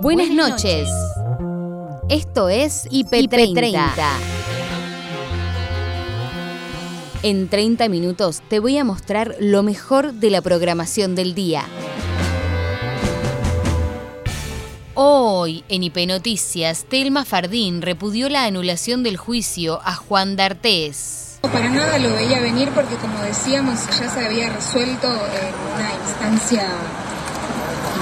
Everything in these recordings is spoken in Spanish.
Buenas noches. Esto es IP30. En 30 minutos te voy a mostrar lo mejor de la programación del día. Hoy, en IP Noticias, Telma Fardín repudió la anulación del juicio a Juan D'Artés. Para nada lo veía venir porque, como decíamos, ya se había resuelto en una instancia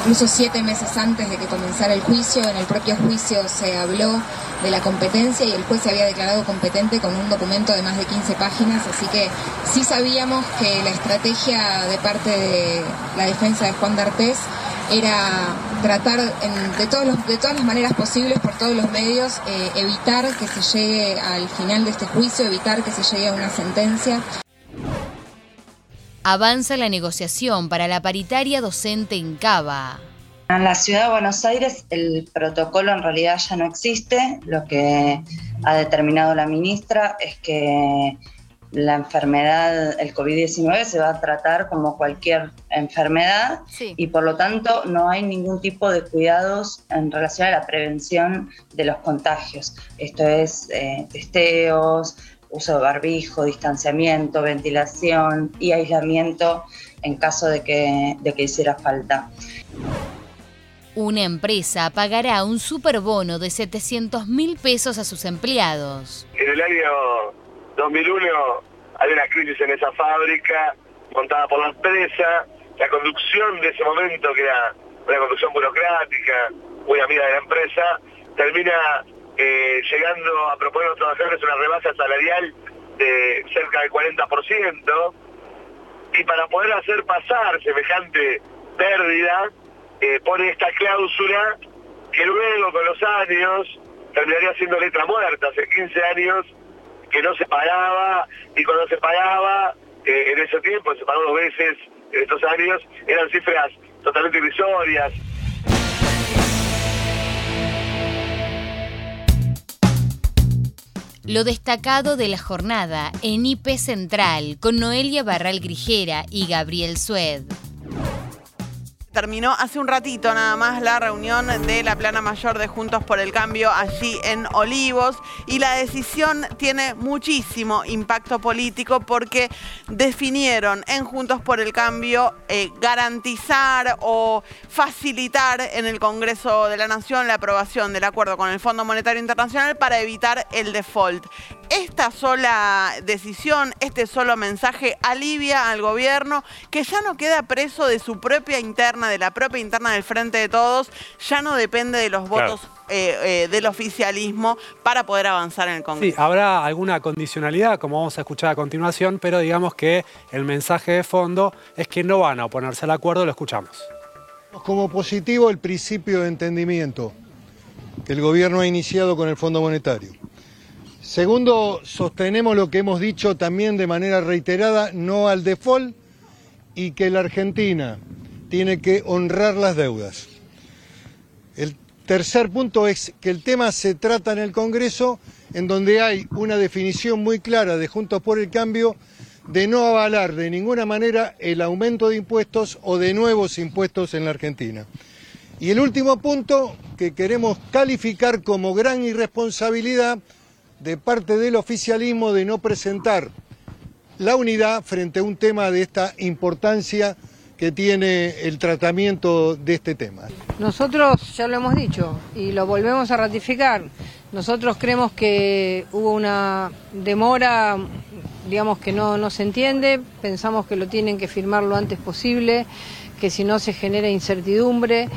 incluso siete meses antes de que comenzara el juicio. En el propio juicio se habló de la competencia y el juez se había declarado competente con un documento de más de 15 páginas, así que sí sabíamos que la estrategia de parte de la defensa de Juan D'Artés era tratar de, todos de todas las maneras posibles, por todos los medios, eh, evitar que se llegue al final de este juicio, evitar que se llegue a una sentencia. Avanza la negociación para la paritaria docente en Cava. En la ciudad de Buenos Aires el protocolo en realidad ya no existe. Lo que ha determinado la ministra es que la enfermedad, el COVID-19, se va a tratar como cualquier enfermedad y por lo tanto no hay ningún tipo de cuidados en relación a la prevención de los contagios. Esto es eh, testeos, uso de barbijo, distanciamiento, ventilación y aislamiento en caso de que, de que hiciera falta. Una empresa pagará un superbono de 700 mil pesos a sus empleados. En el año 2001 hay una crisis en esa fábrica montada por la empresa. La conducción de ese momento, que era una conducción burocrática, muy amiga de la empresa, termina llegando a proponer a los trabajadores una rebaja salarial de cerca del 40%. Y para poder hacer pasar semejante pérdida, eh, pone esta cláusula que luego con los años terminaría siendo letra muerta. Hace 15 años que no se pagaba y cuando se pagaba eh, en ese tiempo, se pagó dos veces en estos años, eran cifras totalmente irrisorias. Lo destacado de la jornada en IP Central con Noelia Barral Grijera y Gabriel Sued terminó hace un ratito nada más la reunión de la plana mayor de Juntos por el Cambio allí en Olivos y la decisión tiene muchísimo impacto político porque definieron en Juntos por el Cambio eh, garantizar o facilitar en el Congreso de la Nación la aprobación del acuerdo con el Fondo Monetario Internacional para evitar el default esta sola decisión, este solo mensaje alivia al gobierno que ya no queda preso de su propia interna, de la propia interna del Frente de Todos, ya no depende de los votos eh, eh, del oficialismo para poder avanzar en el Congreso. Sí, habrá alguna condicionalidad, como vamos a escuchar a continuación, pero digamos que el mensaje de fondo es que no van a oponerse al acuerdo, lo escuchamos. Como positivo el principio de entendimiento que el gobierno ha iniciado con el Fondo Monetario. Segundo, sostenemos lo que hemos dicho también de manera reiterada, no al default y que la Argentina tiene que honrar las deudas. El tercer punto es que el tema se trata en el Congreso en donde hay una definición muy clara de Juntos por el Cambio de no avalar de ninguna manera el aumento de impuestos o de nuevos impuestos en la Argentina. Y el último punto que queremos calificar como gran irresponsabilidad de parte del oficialismo de no presentar la unidad frente a un tema de esta importancia que tiene el tratamiento de este tema. Nosotros ya lo hemos dicho y lo volvemos a ratificar. Nosotros creemos que hubo una demora, digamos que no, no se entiende, pensamos que lo tienen que firmar lo antes posible, que si no se genera incertidumbre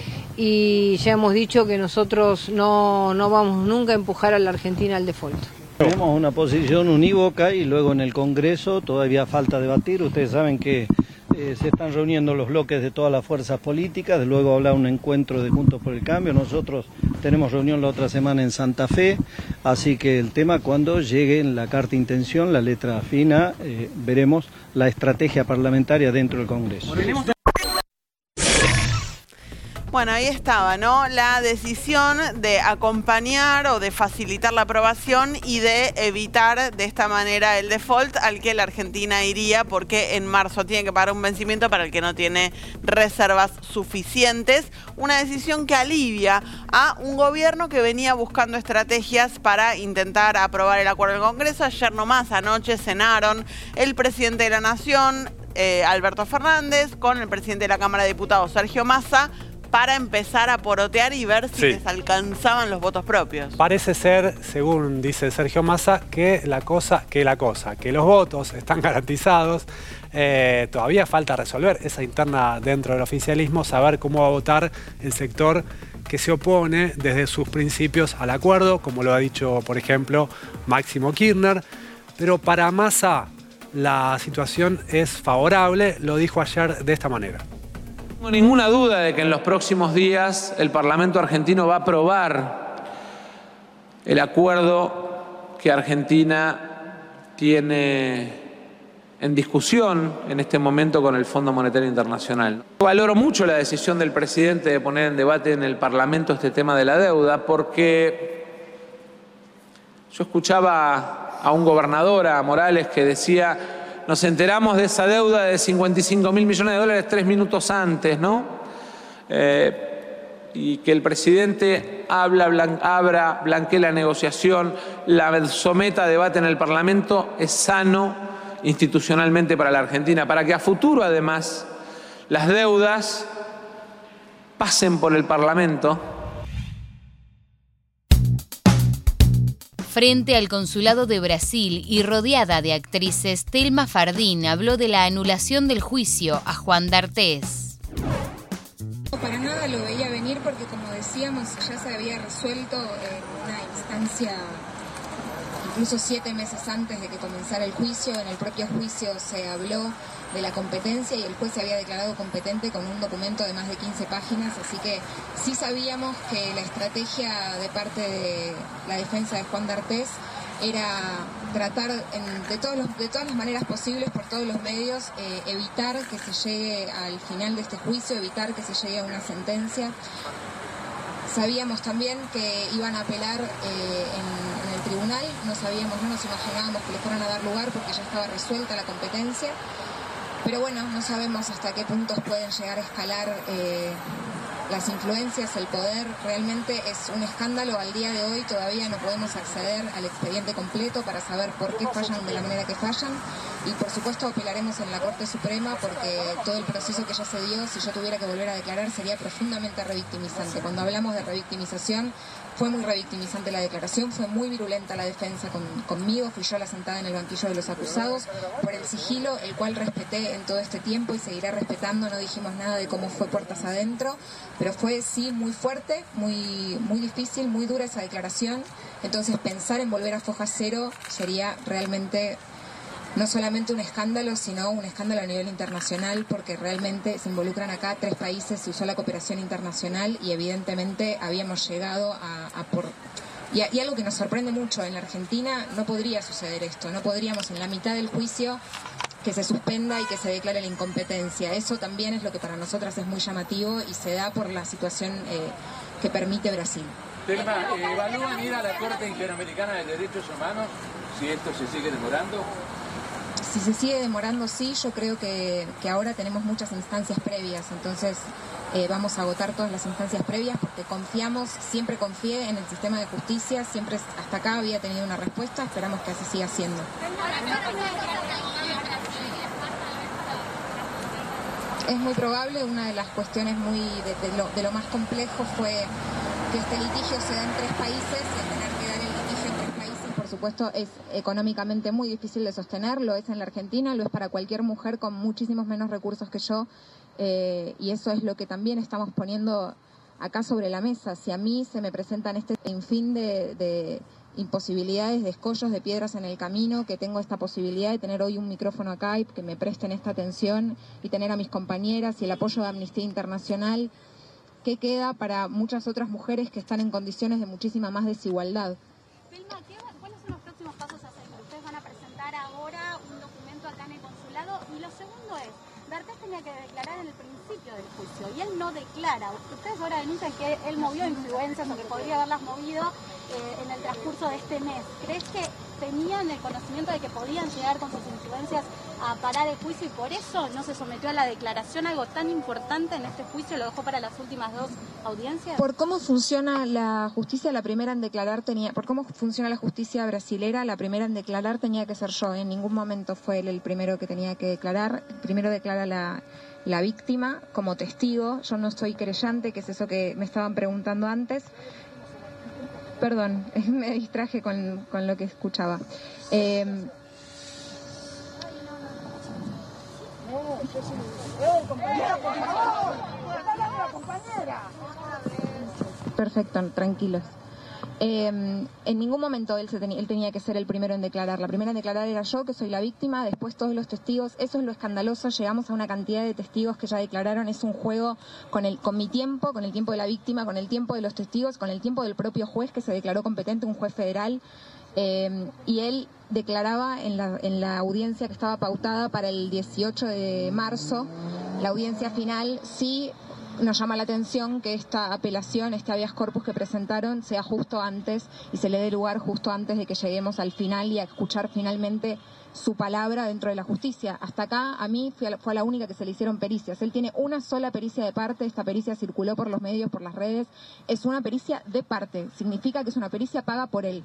y ya hemos dicho que nosotros no, no vamos nunca a empujar a la Argentina al default. Tenemos una posición unívoca y luego en el Congreso todavía falta debatir. Ustedes saben que eh, se están reuniendo los bloques de todas las fuerzas políticas, luego habrá un encuentro de Juntos por el Cambio. Nosotros tenemos reunión la otra semana en Santa Fe, así que el tema cuando llegue en la carta intención, la letra fina, eh, veremos la estrategia parlamentaria dentro del Congreso. Bueno, ahí estaba, ¿no? La decisión de acompañar o de facilitar la aprobación y de evitar de esta manera el default al que la Argentina iría porque en marzo tiene que pagar un vencimiento para el que no tiene reservas suficientes. Una decisión que alivia a un gobierno que venía buscando estrategias para intentar aprobar el acuerdo del Congreso. Ayer nomás, anoche, cenaron el presidente de la Nación, eh, Alberto Fernández, con el presidente de la Cámara de Diputados, Sergio Massa, para empezar a porotear y ver si Sí. les alcanzaban los votos propios. Parece ser, según dice Sergio Massa, que la cosa, que la cosa, que los votos están garantizados. Eh, todavía falta resolver esa interna dentro del oficialismo, saber cómo va a votar el sector que se opone desde sus principios al acuerdo, como lo ha dicho, por ejemplo, Máximo Kirchner. Pero para Massa la situación es favorable, lo dijo ayer de esta manera. No tengo ninguna duda de que en los próximos días el Parlamento argentino va a aprobar el acuerdo que Argentina tiene en discusión en este momento con el Fondo Monetario Internacional. Valoro mucho la decisión del presidente de poner en debate en el Parlamento este tema de la deuda porque yo escuchaba a un gobernador, a Morales, que decía, nos enteramos de esa deuda de 55 mil millones de dólares tres minutos antes, ¿no? Eh, y que el presidente habla, abra, blanquee la negociación, la someta a debate en el Parlamento, es sano institucionalmente para la Argentina, para que a futuro además las deudas pasen por el Parlamento Frente al consulado de Brasil y rodeada de actrices, Telma Fardín habló de la anulación del juicio a Juan D'Artés. Para nada lo veía venir porque como decíamos ya se había resuelto en una instancia incluso siete meses antes de que comenzara el juicio. En el propio juicio se habló de la competencia y el juez se había declarado competente con un documento de más de 15 páginas, así que sí sabíamos que la estrategia de parte de la defensa de Juan D'Artés era tratar de, todos los- de todas las maneras posibles, por todos los medios, eh, evitar que se llegue al final de este juicio, evitar que se llegue a una sentencia. Sabíamos también que iban a apelar eh, en tribunal, no sabíamos, no nos imaginábamos que le fueran a dar lugar porque ya estaba resuelta la competencia. Pero bueno, no sabemos hasta qué puntos pueden llegar a escalar eh, las influencias, el poder. Realmente es un escándalo. Al día de hoy todavía no podemos acceder al expediente completo para saber por qué fallan de la manera que fallan. Y por supuesto apelaremos en la Corte Suprema porque todo el proceso que ya se dio, si yo tuviera que volver a declarar, sería profundamente revictimizante. Cuando hablamos de revictimización, fue muy revictimizante la declaración, fue muy virulenta la defensa con- conmigo, fui yo la sentada en el banquillo de los acusados por el sigilo, el cual respeté en todo este tiempo y seguiré respetando, no dijimos nada de cómo fue puertas adentro, pero fue sí muy fuerte, muy, muy difícil, muy dura esa declaración, entonces pensar en volver a foja cero sería realmente no solamente un escándalo, sino un escándalo a nivel internacional, porque realmente se involucran acá tres países, se usó la cooperación internacional y evidentemente habíamos llegado a, a por... Y, a- y algo que nos sorprende mucho, en la Argentina no podría suceder esto, no podríamos en la mitad del juicio que se suspenda y que se declare la incompetencia. Eso también es lo que para nosotras es muy llamativo y se da por la situación eh, que permite Brasil. Telma, ¿evalúan ir a la Corte Interamericana de Derechos Humanos si esto se sigue demorando? Si se sigue demorando, sí, yo creo que, que ahora tenemos muchas instancias previas, entonces eh, vamos a agotar todas las instancias previas porque confiamos, siempre confié en el sistema de justicia, siempre hasta acá había tenido una respuesta, esperamos que así siga siendo. Es muy probable, una de las cuestiones muy de, de lo, de lo más complejo fue que este litigio se da en tres países y tener que dar el litigio en tres países, por supuesto, es económicamente muy difícil de sostener, lo es en la Argentina, lo es para cualquier mujer con muchísimos menos recursos que yo, eh, y eso es lo que también estamos poniendo acá sobre la mesa. Si a mí se me presentan este fin de imposibilidades, de escollos, de piedras en el camino, que tengo esta posibilidad de tener hoy un micrófono acá y que me presten esta atención y tener a mis compañeras y el apoyo de Amnistía Internacional, ¿qué queda para muchas otras mujeres que están en condiciones de muchísima más desigualdad? Vilma, ¿qué va- ¿cuáles son los próximos pasos a seguir? Ustedes van a presentar ahora un documento acá en el consulado y lo segundo es, D'Artés tenía tenía que declarar en el principio del juicio y él no declara. Ustedes ahora denuncian que él movió influencias o que podría haberlas movido eh, en el transcurso de este mes. ¿Crees que tenían el conocimiento de que podían llegar con sus influencias a parar el juicio y por eso no se sometió a la declaración? Algo tan importante en este juicio lo dejó para las últimas dos audiencias. Por cómo funciona la justicia, la primera en declarar tenía, por cómo funciona la justicia brasilera, la primera en declarar tenía que ser yo. En ningún momento fue él el primero que tenía que declarar. Primero declara la, la víctima como testigo. Yo no soy creyente, que es eso que me estaban preguntando antes. Perdón, me distraje con, con lo que escuchaba. Eh, Perfecto, tranquilos. Eh, en ningún momento él, se él tenía que ser el primero en declarar. La primera en declarar era yo, que soy la víctima, después todos los testigos. Eso es lo escandaloso. Llegamos a una cantidad de testigos que ya declararon. Es un juego con, el, con mi tiempo, con el tiempo de la víctima, con el tiempo de los testigos, con el tiempo del propio juez que se declaró competente, un juez federal. Eh, y él declaraba en la, en la audiencia que estaba pautada para el 18 de marzo, la audiencia final, sí nos llama la atención que esta apelación, este habeas corpus que presentaron, sea justo antes y se le dé lugar justo antes de que lleguemos al final y a escuchar finalmente su palabra dentro de la justicia. Hasta acá, a mí fue a la, fue a la única que se le hicieron pericias. Él tiene una sola pericia de parte, esta pericia circuló por los medios, por las redes. Es una pericia de parte, significa que es una pericia paga por él.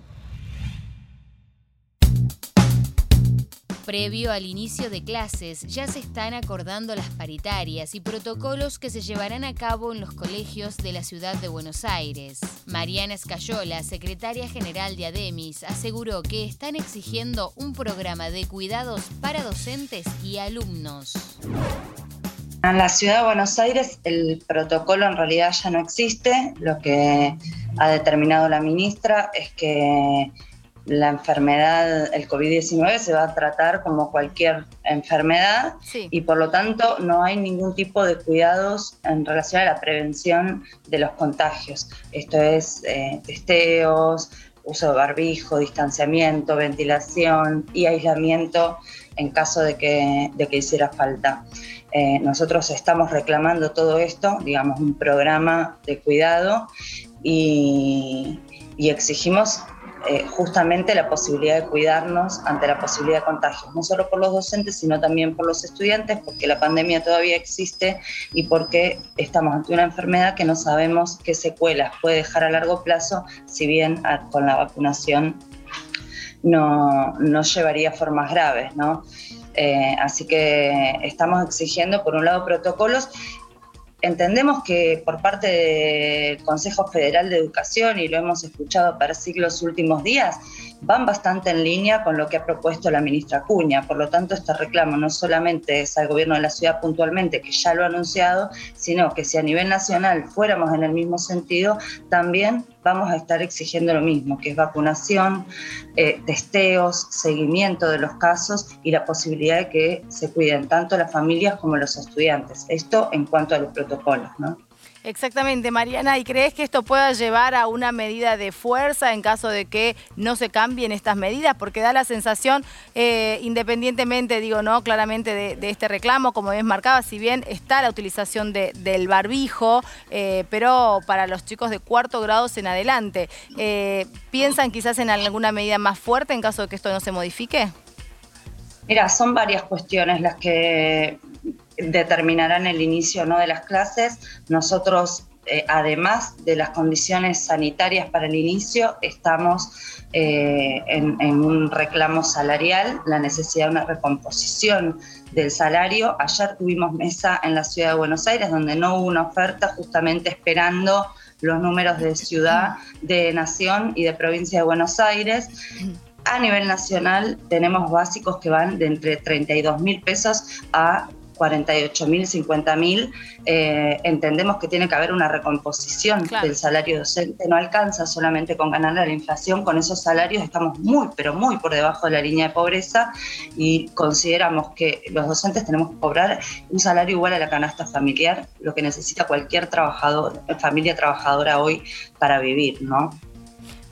Previo al inicio de clases, ya se están acordando las paritarias y protocolos que se llevarán a cabo en los colegios de la ciudad de Buenos Aires. Mariana Escayola, secretaria general de ADEMIS, aseguró que están exigiendo un programa de cuidados para docentes y alumnos. En la ciudad de Buenos Aires el protocolo en realidad ya no existe. Lo que ha determinado la ministra es que la enfermedad, el COVID-19 se va a tratar como cualquier enfermedad Sí. y por lo tanto no hay ningún tipo de cuidados en relación a la prevención de los contagios. Esto es eh, testeos, uso de barbijo, distanciamiento, ventilación y aislamiento en caso de que, de que hiciera falta. Eh, nosotros estamos reclamando todo esto, digamos, un programa de cuidado y, y exigimos eh, justamente la posibilidad de cuidarnos ante la posibilidad de contagios, no solo por los docentes, sino también por los estudiantes, porque la pandemia todavía existe y porque estamos ante una enfermedad que no sabemos qué secuelas puede dejar a largo plazo, si bien a- con la vacunación no, no llevaría formas graves, ¿no? Eh, así que estamos exigiendo, por un lado, protocolos Entendemos que por parte del Consejo Federal de Educación, y lo hemos escuchado para siglos últimos días, van bastante en línea con lo que ha propuesto la ministra Cuña. Por lo tanto, este reclamo no solamente es al gobierno de la ciudad puntualmente, que ya lo ha anunciado, sino que si a nivel nacional fuéramos en el mismo sentido, también vamos a estar exigiendo lo mismo, que es vacunación, eh, testeos, seguimiento de los casos y la posibilidad de que se cuiden tanto las familias como los estudiantes. Esto en cuanto a los protocolos, ¿no? Exactamente, Mariana. ¿Y crees que esto pueda llevar a una medida de fuerza en caso de que no se cambien estas medidas? Porque da la sensación, eh, independientemente, digo, no, claramente de, este reclamo, como bien marcaba, si bien está la utilización de- del barbijo, eh, pero para los chicos de cuarto grado en adelante, eh, ¿piensan quizás en alguna medida más fuerte en caso de que esto no se modifique? Mira, son varias cuestiones las que determinarán el inicio o no de las clases. Nosotros, eh, además de las condiciones sanitarias para el inicio, estamos eh, en, en un reclamo salarial, la necesidad de una recomposición del salario. Ayer tuvimos mesa en la ciudad de Buenos Aires donde no hubo una oferta justamente esperando los números de ciudad, de nación y de provincia de Buenos Aires. A nivel nacional tenemos básicos que van de entre 32 mil pesos a 48 mil, 50 mil. Eh, entendemos que tiene que haber una recomposición Claro. del salario docente. No alcanza solamente con ganar la inflación. Con esos salarios estamos muy, pero muy por debajo de la línea de pobreza y consideramos que los docentes tenemos que cobrar un salario igual a la canasta familiar, lo que necesita cualquier trabajador, familia trabajadora hoy para vivir, ¿no?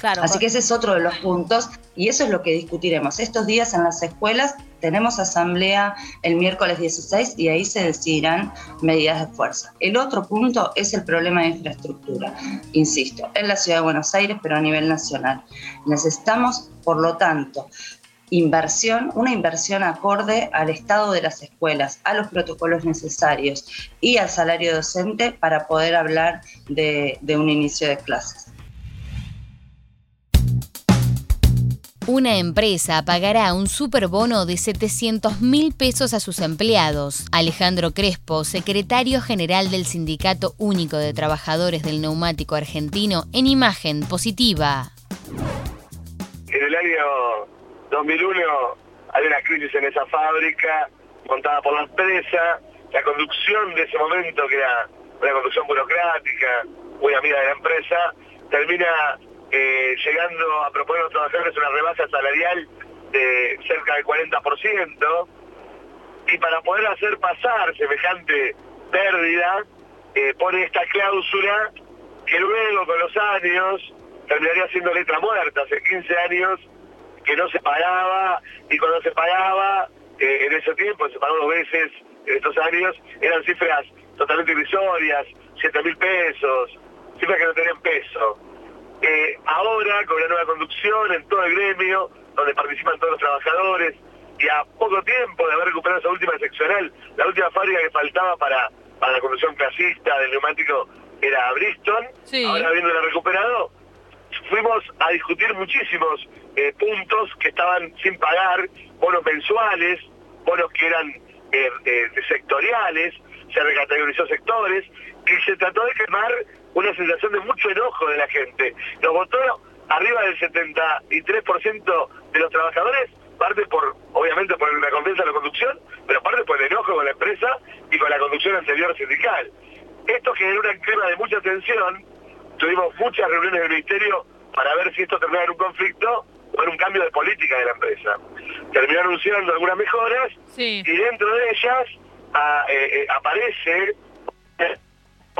Así que ese es otro de los puntos y eso es lo que discutiremos. Estos días en las escuelas tenemos asamblea el miércoles 16 y ahí se decidirán medidas de fuerza. El otro punto es el problema de infraestructura, insisto, en la ciudad de Buenos Aires, pero a nivel nacional. Necesitamos, por lo tanto, inversión, una inversión acorde al estado de las escuelas, a los protocolos necesarios y al salario docente para poder hablar de, de un inicio de clases. Una empresa pagará un superbono de 700 mil pesos a sus empleados. Alejandro Crespo, secretario general del Sindicato Único de Trabajadores del Neumático Argentino, en imagen positiva. En el año 2001 hay una crisis en esa fábrica montada por la empresa. La conducción de ese momento, que era una conducción burocrática, muy amiga de la empresa, termina llegando a proponer a los trabajadores una rebaja salarial de cerca del 40%, y para poder hacer pasar semejante pérdida, eh, pone esta cláusula que luego con los años terminaría siendo letra muerta, hace 15 años que no se pagaba, y cuando se pagaba, eh, en ese tiempo, se pagó dos veces en estos años, eran cifras totalmente irrisorias, 7 mil pesos, cifras que no tenían peso. Eh, ahora, con la nueva conducción en todo el gremio, donde participan todos los trabajadores, y a poco tiempo de haber recuperado esa última seccional, la última fábrica que faltaba para, para la conducción clasista del neumático era Bristol, ahora habiéndola recuperado, fuimos a discutir muchísimos eh, puntos que estaban sin pagar, bonos mensuales, bonos que eran eh, sectoriales, se recategorizó sectores, y se trató de quemar una sensación de mucho enojo de la gente. Nos votó arriba del 73% de los trabajadores, parte por, obviamente, por la confianza de la conducción, pero parte por el enojo con la empresa y con la conducción anterior sindical. Esto generó una clima de mucha tensión, tuvimos muchas reuniones del Ministerio para ver si esto terminaba en un conflicto o en un cambio de política de la empresa. Terminó anunciando algunas mejoras y dentro de ellas ah, eh, eh, aparece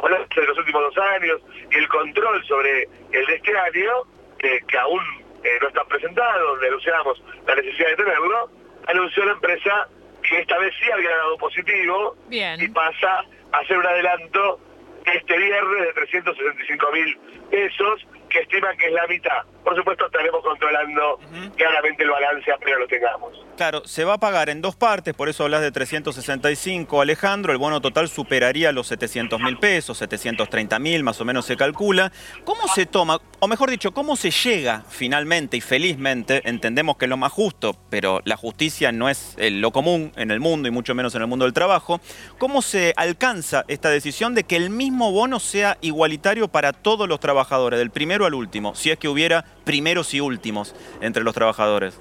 de los últimos dos años y el control sobre el de este año, que aún eh, no está presentado, donde anunciamos la necesidad de tenerlo, anunció la empresa que esta vez sí había dado positivo y pasa a hacer un adelanto este viernes de 365 mil pesos que estiman que es la mitad. Por supuesto, estaremos controlando claramente el balance apenas lo tengamos. Claro, se va a pagar en dos partes, por eso hablas de 365, Alejandro. El bono total superaría los 700 mil pesos, 730 mil más o menos se calcula. ¿Cómo se toma, o mejor dicho, cómo se llega finalmente y felizmente? Entendemos que es lo más justo, pero la justicia no es lo común en el mundo y mucho menos en el mundo del trabajo. ¿Cómo se alcanza esta decisión de que el mismo bono sea igualitario para todos los trabajadores, del primero al último, si es que hubiera primeros y últimos entre los trabajadores?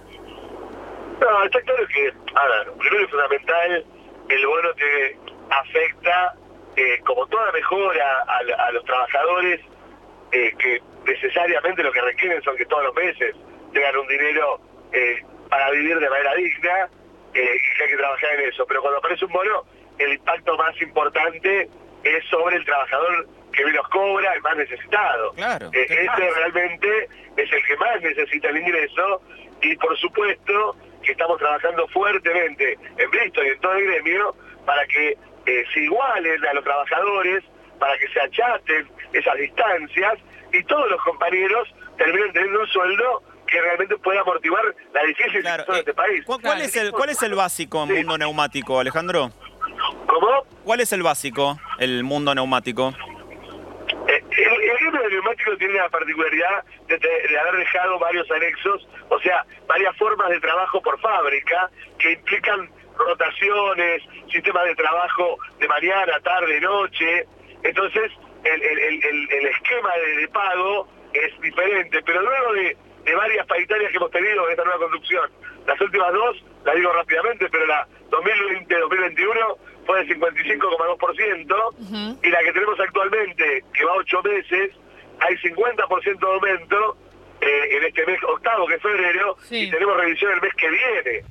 No, está claro que, a ver, primero y fundamental, el bono que afecta, eh, como toda mejora a, los trabajadores, eh, que necesariamente lo que requieren son que todos los meses tengan un dinero eh, para vivir de manera digna y que hay que trabajar en eso. Pero cuando aparece un bono, el impacto más importante es sobre el trabajador que menos cobra, el más necesitado. Claro, este realmente es el que más necesita el ingreso y por supuesto que estamos trabajando fuertemente en Bristol y en todo el gremio para que eh, se igualen a los trabajadores, para que se achaten esas distancias y todos los compañeros terminen teniendo un sueldo que realmente pueda amortiguar la difícil situación de eh, este país. ¿Cuál, es el, ¿Cuál es el básico mundo neumático, Alejandro? ¿Cómo? ¿Cuál es el básico, el mundo neumático? Tiene la particularidad de, de, haber dejado varios anexos, o sea, varias formas de trabajo por fábrica que implican rotaciones, sistemas de trabajo de mañana, tarde, noche. Entonces, el, el esquema de, pago es diferente, pero luego de, varias paritarias que hemos tenido en esta nueva conducción, las últimas dos, las digo rápidamente, pero la 2020-2021 fue de 55,2%, y la que tenemos actualmente, que va ocho meses, hay 50% de aumento eh, en este mes octavo, que es febrero, y tenemos revisión el mes que viene.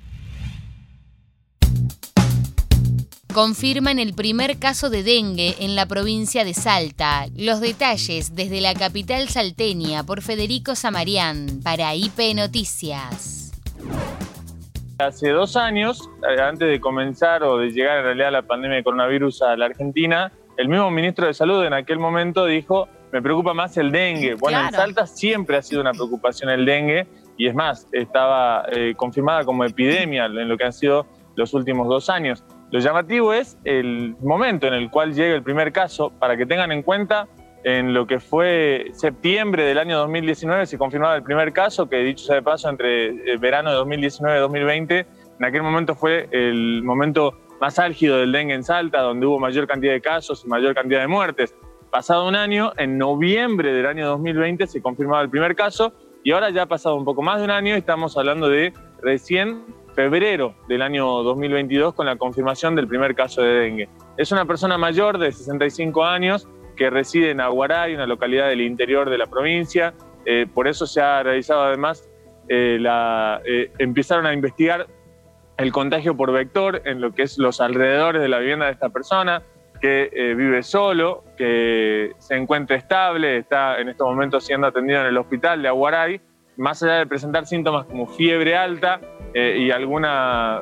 confirman el primer caso de dengue en la provincia de Salta. Los detalles desde la capital salteña por Federico Samarián para IP Noticias. Hace dos años, eh, antes de comenzar o de llegar en realidad la pandemia de coronavirus a la Argentina, el mismo ministro de Salud en aquel momento dijo, me preocupa más el dengue. Bueno, en Salta siempre ha sido una preocupación el dengue y es más, estaba eh, confirmada como epidemia en lo que han sido los últimos dos años. Lo llamativo es el momento en el cual llega el primer caso, para que tengan en cuenta, en lo que fue septiembre del año 2019 se confirmaba el primer caso, que dicho sea de paso, entre el verano de 2019 y 2020, en aquel momento fue el momento más álgido del dengue en Salta, donde hubo mayor cantidad de casos y mayor cantidad de muertes. Pasado un año, en noviembre del año 2020 se confirmaba el primer caso y ahora ya ha pasado un poco más de un año estamos hablando de recién febrero del año 2022 con la confirmación del primer caso de dengue. Es una persona mayor de 65 años que reside en Aguaray, una localidad del interior de la provincia. Eh, por eso se ha realizado además, eh, eh, empezaron a investigar el contagio por vector en lo que es los alrededores de la vivienda de esta persona, que vive solo, que se encuentra estable, está en estos momentos siendo atendido en el hospital de Aguaray, más allá de presentar síntomas como fiebre alta y alguna,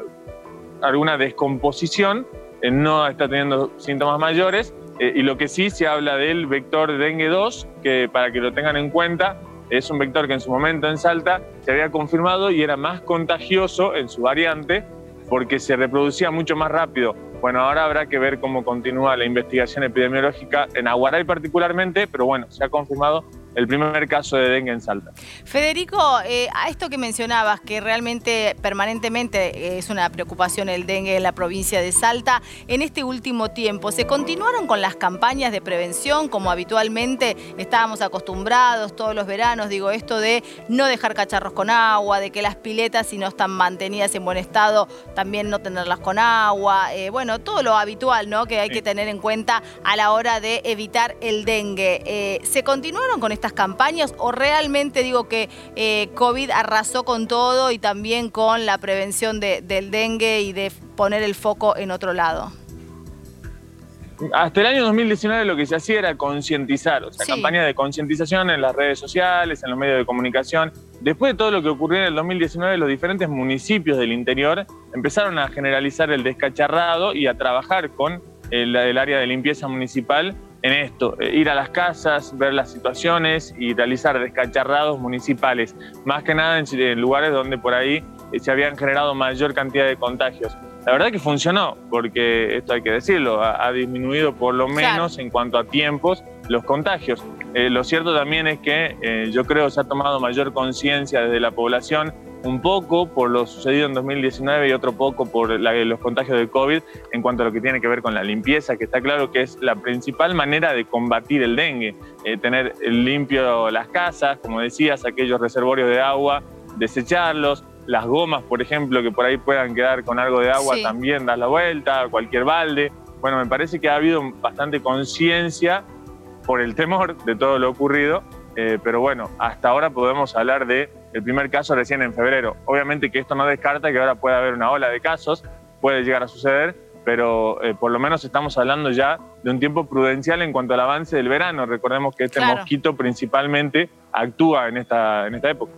alguna descomposición, no está teniendo síntomas mayores eh, y lo que sí se habla del vector dengue 2, que para que lo tengan en cuenta, es un vector que en su momento en Salta se había confirmado y era más contagioso en su variante porque se reproducía mucho más rápido. Bueno, ahora habrá que ver cómo continúa la investigación epidemiológica en Aguaray particularmente, pero bueno, se ha confirmado el primer caso de dengue en Salta. Federico, eh, a esto que mencionabas, que realmente permanentemente es una preocupación el dengue en la provincia de Salta, en este último tiempo, ¿se continuaron con las campañas de prevención como habitualmente estábamos acostumbrados todos los veranos? Digo, esto de no dejar cacharros con agua, de que las piletas si no están mantenidas en buen estado, también no tenerlas con agua, eh, bueno, todo lo habitual ¿no? que hay que tener en cuenta a la hora de evitar el dengue. Eh, ¿Se continuaron con estas campañas o realmente digo que eh, COVID arrasó con todo y también con la prevención del dengue y de poner el foco en otro lado? Hasta el año 2019 lo que se hacía era concientizar, o sea, campañas de concientización en las redes sociales, en los medios de comunicación. Después de todo lo que ocurrió en el 2019, los diferentes municipios del interior empezaron a generalizar el descacharrado y a trabajar con el área de limpieza municipal en esto, eh, ir a las casas, ver las situaciones y realizar descacharrados municipales, más que nada en, lugares donde por ahí eh, se habían generado mayor cantidad de contagios. La verdad que funcionó, porque esto hay que decirlo, ha, disminuido por lo menos en cuanto a tiempos los contagios. Eh, lo cierto también es que yo creo que se ha tomado mayor conciencia desde la población un poco por lo sucedido en 2019 y otro poco por los contagios de COVID en cuanto a lo que tiene que ver con la limpieza, que está claro que es la principal manera de combatir el dengue, eh, tener limpio las casas, como decías, aquellos reservorios de agua, desecharlos, las gomas, por ejemplo, que por ahí puedan quedar con algo de agua, también dar la vuelta, cualquier balde. Bueno, me parece que ha habido bastante conciencia por el temor de todo lo ocurrido, eh, pero bueno, hasta ahora podemos hablar de el primer caso recién en febrero. Obviamente que esto no descarta que ahora pueda haber una ola de casos, puede llegar a suceder, pero eh, por lo menos estamos hablando ya de un tiempo prudencial en cuanto al avance del verano. Recordemos que este mosquito principalmente actúa en esta, en esta época.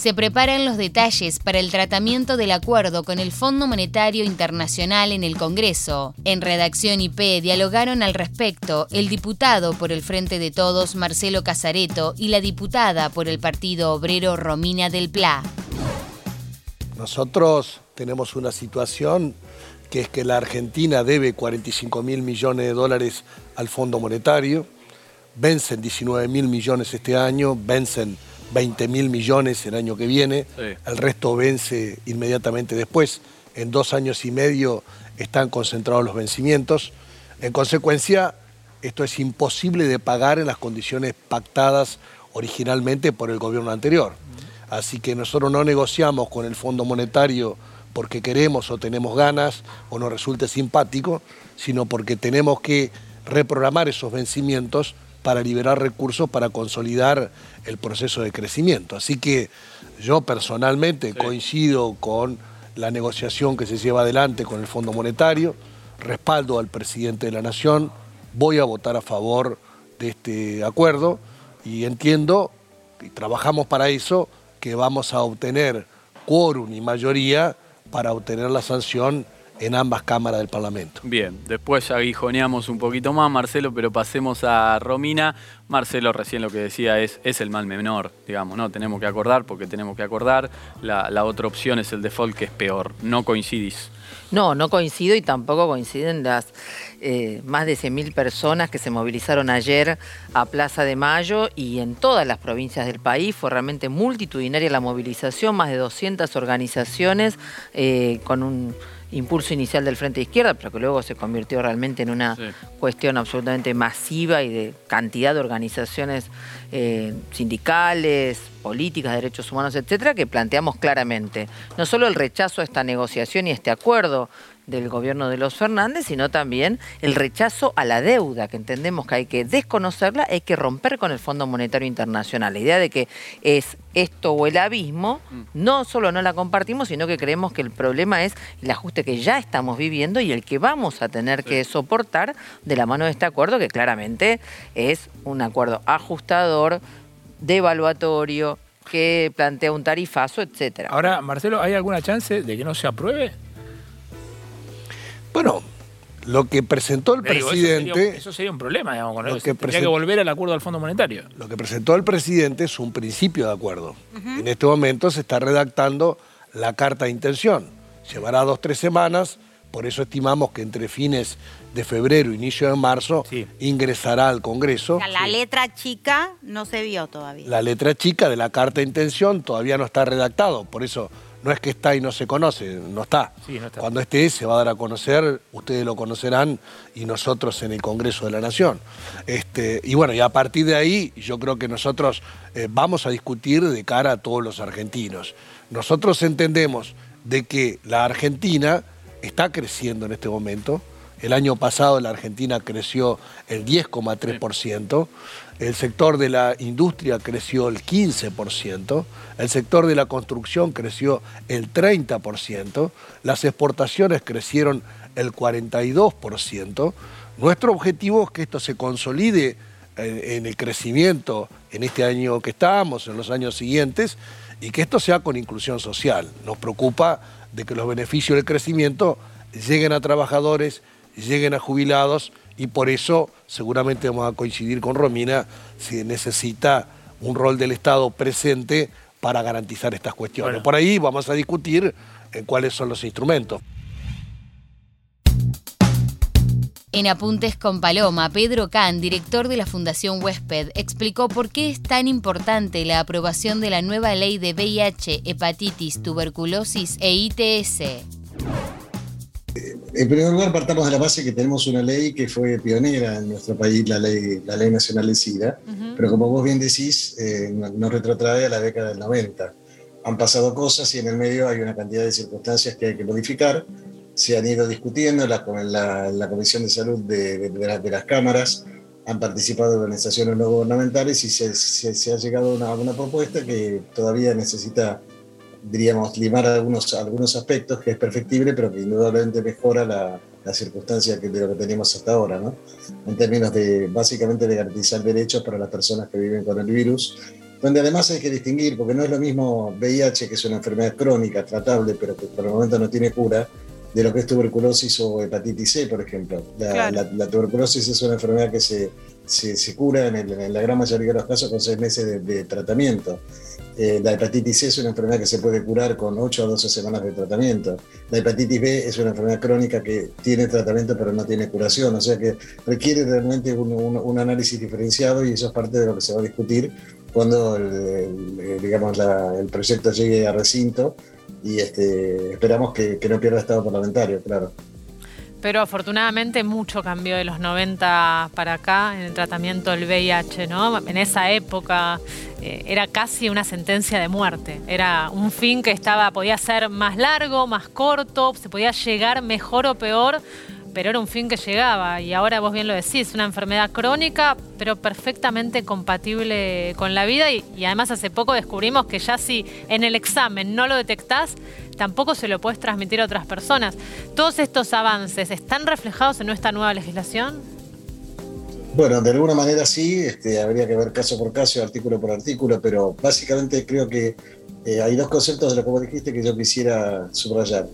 Se preparan los detalles para el tratamiento del acuerdo con el Fondo Monetario Internacional en el Congreso. En Redacción IP dialogaron al respecto el diputado por el Frente de Todos Marcelo Casareto y la diputada por el Partido Obrero Romina del Pla. Nosotros tenemos una situación que es que la Argentina debe 45 mil millones de dólares al Fondo Monetario, vencen 19 mil millones este año, vencen 20 mil millones el año que viene, el resto vence inmediatamente después. En dos años y medio están concentrados los vencimientos. En consecuencia, esto es imposible de pagar en las condiciones pactadas originalmente por el gobierno anterior. Así que nosotros no negociamos con el Fondo Monetario porque queremos o tenemos ganas o nos resulte simpático, sino porque tenemos que reprogramar esos vencimientos para liberar recursos para consolidar el proceso de crecimiento. Así que yo personalmente coincido con la negociación que se lleva adelante con el Fondo Monetario, respaldo al presidente de la Nación, voy a votar a favor de este acuerdo y entiendo, y trabajamos para eso, que vamos a obtener quórum y mayoría para obtener la sanción en ambas cámaras del Parlamento. Bien, después aguijoneamos un poquito más, Marcelo, pero pasemos a Romina. Marcelo recién lo que decía es, es el mal menor, digamos, ¿no? Tenemos que acordar porque tenemos que acordar. La, la otra opción es el default, que es peor. No coincidís. No, no coincido y tampoco coinciden las eh, más de 100.000 personas que se movilizaron ayer a Plaza de Mayo y en todas las provincias del país. Fue realmente multitudinaria la movilización, más de 200 organizaciones eh, con un impulso inicial del Frente de Izquierda, pero que luego se convirtió realmente en una cuestión absolutamente masiva y de cantidad de organizaciones eh, sindicales, políticas, derechos humanos, etcétera, que planteamos claramente. No solo el rechazo a esta negociación y este acuerdo del gobierno de los Fernández, sino también el rechazo a la deuda, que entendemos que hay que desconocerla, hay que romper con el Fondo Monetario Internacional. La idea de que es esto o el abismo, mm. no solo no la compartimos, sino que creemos que el problema es el ajuste que ya estamos viviendo y el que vamos a tener que soportar de la mano de este acuerdo, que claramente es un acuerdo ajustador, devaluatorio, que plantea un tarifazo, etcétera. Ahora, Marcelo, ¿hay alguna chance de que no se apruebe? Bueno, lo que presentó el presidente... Eso sería, un problema, digamos, con eso. Que Tendría que volver al acuerdo del Fondo Monetario. Lo que presentó el presidente es un principio de acuerdo. En este momento se está redactando la carta de intención. Llevará dos, tres semanas, por eso estimamos que entre fines de febrero, inicio de marzo, ingresará al Congreso. la letra chica no se vio todavía. La letra chica de la carta de intención todavía no está redactado, por eso no es que está y no se conoce, no está. Cuando esté se va a dar a conocer, ustedes lo conocerán y nosotros en el Congreso de la Nación. Este, y bueno, y a partir de ahí yo creo que nosotros eh, vamos a discutir de cara a todos los argentinos. Nosotros entendemos de que la Argentina está creciendo en este momento, el año pasado la Argentina creció el 10,3%, el sector de la industria creció el 15%, el sector de la construcción creció el 30%, las exportaciones crecieron el 42%. Nuestro objetivo es que esto se consolide en, el crecimiento en este año que estamos, en los años siguientes, y que esto sea con inclusión social. Nos preocupa de que los beneficios del crecimiento lleguen a trabajadores, lleguen a jubilados y por eso seguramente vamos a coincidir con Romina si necesita un rol del Estado presente para garantizar estas cuestiones. Por ahí vamos a discutir eh, cuáles son los instrumentos. En Apuntes con Paloma, Pedro Can, director de la Fundación Huésped, explicó por qué es tan importante la aprobación de la nueva ley de VIH, hepatitis, tuberculosis e ITS. En primer lugar, partamos de la base que tenemos una ley que fue pionera en nuestro país, la Ley, la ley Nacional de SIDA, pero como vos bien decís, eh, nos retrotrae a la década del 90. Han pasado cosas y en el medio hay una cantidad de circunstancias que hay que modificar. Se han ido discutiendo la, la, la Comisión de Salud de, de, las cámaras, han participado organizaciones no gubernamentales y se, se, ha llegado a una, una propuesta que todavía necesita diríamos, limar algunos, algunos aspectos que es perfectible, pero que indudablemente mejora la, la circunstancia que, de lo que teníamos hasta ahora, ¿no? En términos de, básicamente, de garantizar derechos para las personas que viven con el virus, donde además hay que distinguir, porque no es lo mismo VIH, que es una enfermedad crónica, tratable, pero que por el momento no tiene cura, de lo que es tuberculosis o hepatitis C, por ejemplo. La, la, tuberculosis es una enfermedad que se, se, se cura en, en, la gran mayoría de los casos con seis meses de, de tratamiento. Eh, la hepatitis C es una enfermedad que se puede curar con 8 o 12 semanas de tratamiento. La hepatitis B es una enfermedad crónica que tiene tratamiento pero no tiene curación, o sea que requiere realmente un, análisis diferenciado y eso es parte de lo que se va a discutir cuando el, digamos, el proyecto llegue a recinto y este, esperamos que, no pierda estado parlamentario, claro. Pero afortunadamente mucho cambió de los 90 para acá en el tratamiento del VIH, ¿no? En esa época eh, era casi una sentencia de muerte. Era un fin que estaba, podía ser más largo, más corto, se podía llegar mejor o peor, pero era un fin que llegaba y ahora vos bien lo decís, una enfermedad crónica, pero perfectamente compatible con la vida y, además hace poco descubrimos que ya si en el examen no lo detectás, tampoco se lo puedes transmitir a otras personas. ¿Todos estos avances están reflejados en nuestra nueva legislación? Bueno, de alguna manera sí, este, habría que ver caso por caso, artículo por artículo, pero básicamente creo que eh, hay dos conceptos de lo que vos dijiste que yo quisiera subrayar.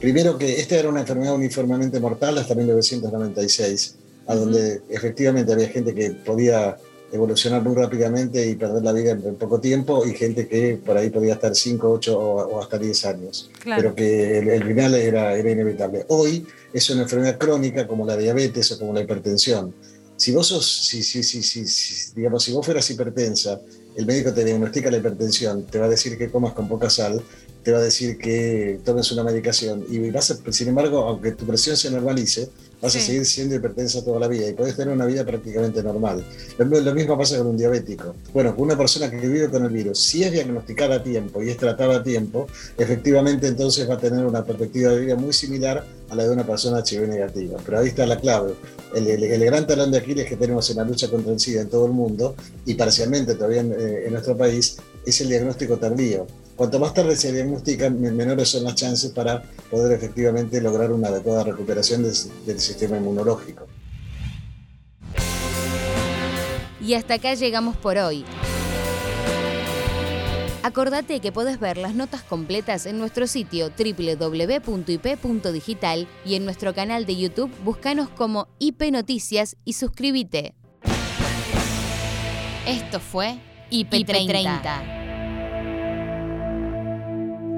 Primero que esta era una enfermedad uniformemente mortal hasta 1996, a donde efectivamente había gente que podía evolucionar muy rápidamente y perder la vida en, poco tiempo y gente que por ahí podía estar 5, 8 o, hasta 10 años, pero que el, final era, era inevitable. Hoy es una enfermedad crónica como la diabetes o como la hipertensión. Si vos sos, si, si, si, digamos, si vos fueras hipertensa, el médico te diagnostica la hipertensión, te va a decir que comas con poca sal, te va a decir que tomes una medicación y vas a, sin embargo, aunque tu presión se normalice, vas a seguir siendo hipertensa toda la vida y puedes tener una vida prácticamente normal. Lo, mismo pasa con un diabético. Bueno, con una persona que vive con el virus, si es diagnosticada a tiempo y es tratada a tiempo, efectivamente entonces va a tener una perspectiva de vida muy similar a la de una persona HIV negativa. Pero ahí está la clave. El, gran talón de Aquiles que tenemos en la lucha contra el SIDA en todo el mundo y parcialmente todavía en, eh, en nuestro país es el diagnóstico tardío. Cuanto más tarde se diagnostican, menores son las chances para poder efectivamente lograr una adecuada recuperación del, sistema inmunológico. Y hasta acá llegamos por hoy. Acordate que podés ver las notas completas en nuestro sitio www.ip.digital y en nuestro canal de YouTube búscanos como IP Noticias y suscríbete. Esto fue IP30.